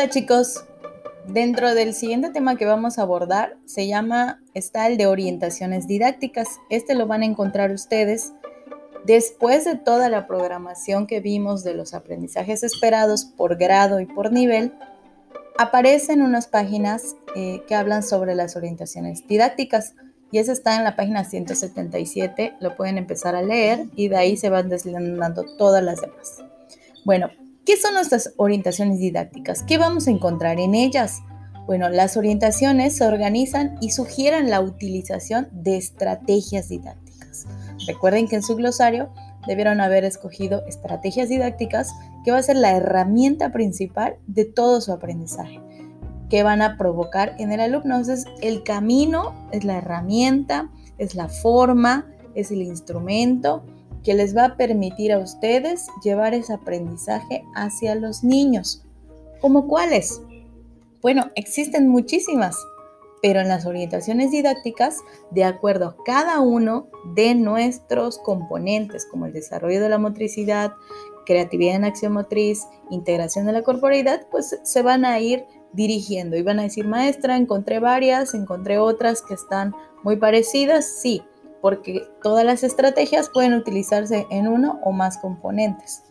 Hola chicos, dentro del siguiente tema que vamos a abordar se llama, está el de orientaciones didácticas. Este lo van a encontrar ustedes después de toda la programación que vimos de los aprendizajes esperados por grado y por nivel. Aparecen unas páginas eh, que hablan sobre las orientaciones didácticas y eso está en la página 177, lo pueden empezar a leer y de ahí se van deslindando todas las demás. Bueno, ¿qué son nuestras orientaciones didácticas? ¿Qué vamos a encontrar en ellas? Bueno, las orientaciones se organizan y sugieren la utilización de estrategias didácticas. Recuerden que en su glosario debieron haber escogido estrategias didácticas que va a ser la herramienta principal de todo su aprendizaje que van a provocar en el alumno. Entonces, el camino es la herramienta, es la forma, es el instrumento que les va a permitir a ustedes llevar ese aprendizaje hacia los niños. ¿Cómo cuáles? Bueno, existen muchísimas, pero en las orientaciones didácticas, de acuerdo a cada uno de nuestros componentes, como el desarrollo de la motricidad, creatividad en acción motriz, integración de la corporalidad, pues se van a ir dirigiendo y van a decir, maestra, encontré varias, encontré otras que están muy parecidas, sí, porque todas las estrategias pueden utilizarse en uno o más componentes.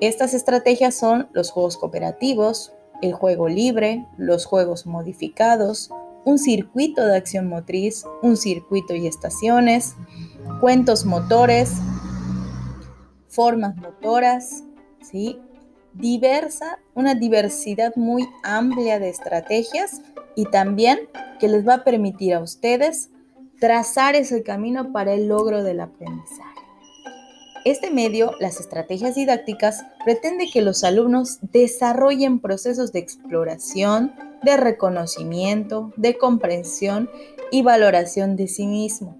Estas estrategias son los juegos cooperativos, el juego libre, los juegos modificados, un circuito de acción motriz, un circuito y estaciones, cuentos motores, formas motoras, ¿sí? diversa, una diversidad muy amplia de estrategias y también que les va a permitir a ustedes trazar ese camino para el logro del aprendizaje. Este medio, las estrategias didácticas, pretende que los alumnos desarrollen procesos de exploración, de reconocimiento, de comprensión y valoración de sí mismo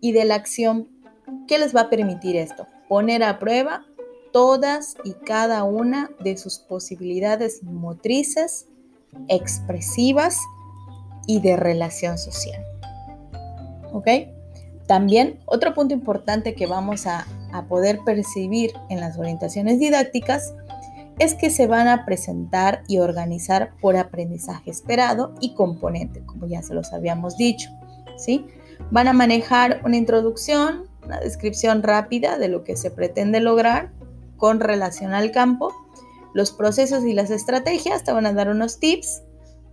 y de la acción. ¿Qué les va a permitir esto? Poner a prueba todas y cada una de sus posibilidades motrices, expresivas y de relación social. ¿Ok? También otro punto importante que vamos a, poder percibir en las orientaciones didácticas es que se van a presentar y organizar por aprendizaje esperado y componente, como ya se los habíamos dicho. ¿sí? Van a manejar una introducción, una descripción rápida de lo que se pretende lograr, con relación al campo. Los procesos y las estrategias te van a dar unos tips,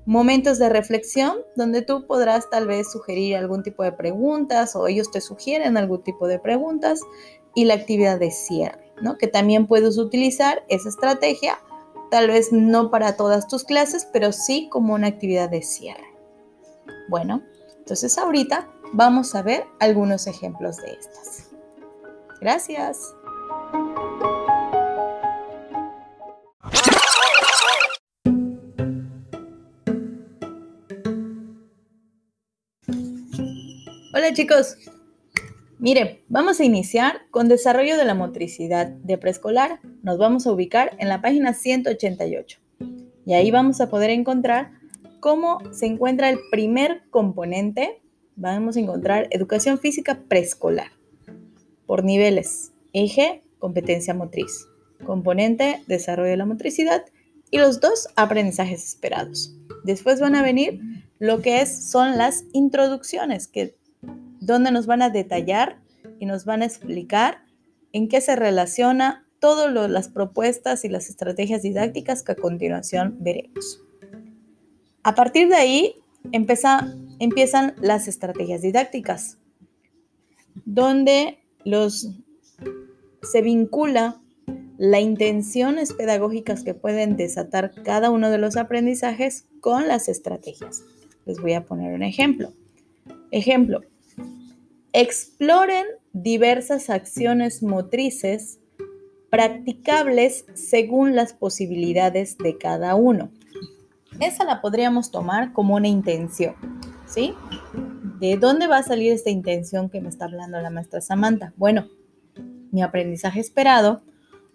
momentos de reflexión donde tú podrás tal vez sugerir algún tipo de preguntas o ellos te sugieren algún tipo de preguntas y la actividad de cierre, ¿no? Que también puedes utilizar esa estrategia, tal vez no para todas tus clases, pero sí como una actividad de cierre. Bueno, entonces ahorita vamos a ver algunos ejemplos de estas. Gracias. Hola chicos, mire, vamos a iniciar con desarrollo de la motricidad de preescolar. Nos vamos a ubicar en la página 188 y ahí vamos a poder encontrar cómo se encuentra el primer componente. Vamos a encontrar educación física preescolar por niveles, eje, competencia motriz, componente, desarrollo de la motricidad y los dos aprendizajes esperados. Después van a venir lo que es, son las introducciones, que donde nos van a detallar y nos van a explicar en qué se relaciona todas las propuestas y las estrategias didácticas que a continuación veremos. A partir de ahí empiezan las estrategias didácticas, donde los, se vincula las intenciones pedagógicas que pueden desatar cada uno de los aprendizajes con las estrategias. Les voy a poner un ejemplo. Ejemplo, Exploren diversas acciones motrices practicables según las posibilidades de cada uno. Esa la podríamos tomar como una intención, ¿sí? ¿De dónde va a salir esta intención que me está hablando la maestra Samantha? Bueno, mi aprendizaje esperado,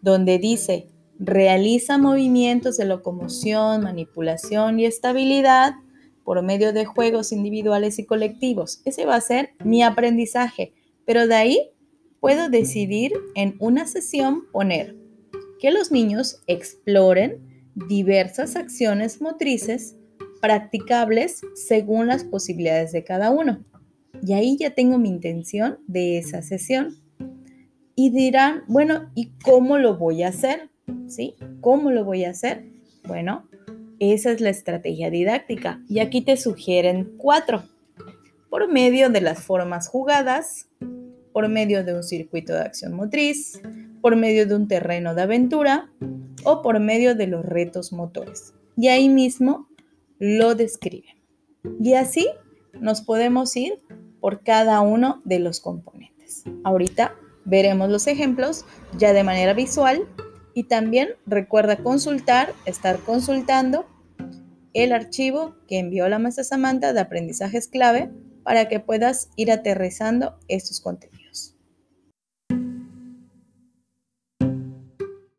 donde dice, realiza movimientos de locomoción, manipulación y estabilidad por medio de juegos individuales y colectivos. Ese va a ser mi aprendizaje, pero de ahí puedo decidir en una sesión poner que los niños exploren diversas acciones motrices practicables según las posibilidades de cada uno. Y ahí ya tengo mi intención de esa sesión. Y dirán, bueno, ¿y cómo lo voy a hacer? ¿Sí? ¿Cómo lo voy a hacer? Bueno, esa es la estrategia didáctica. Y aquí te sugieren cuatro. Por medio de las formas jugadas, por medio de un circuito de acción motriz, por medio de un terreno de aventura o por medio de los retos motores. Y ahí mismo lo describen. Y así nos podemos ir por cada uno de los componentes. Ahorita veremos los ejemplos ya de manera visual y también recuerda consultar, estar consultando el archivo que envió la maestra Samantha de aprendizajes clave para que puedas ir aterrizando estos contenidos.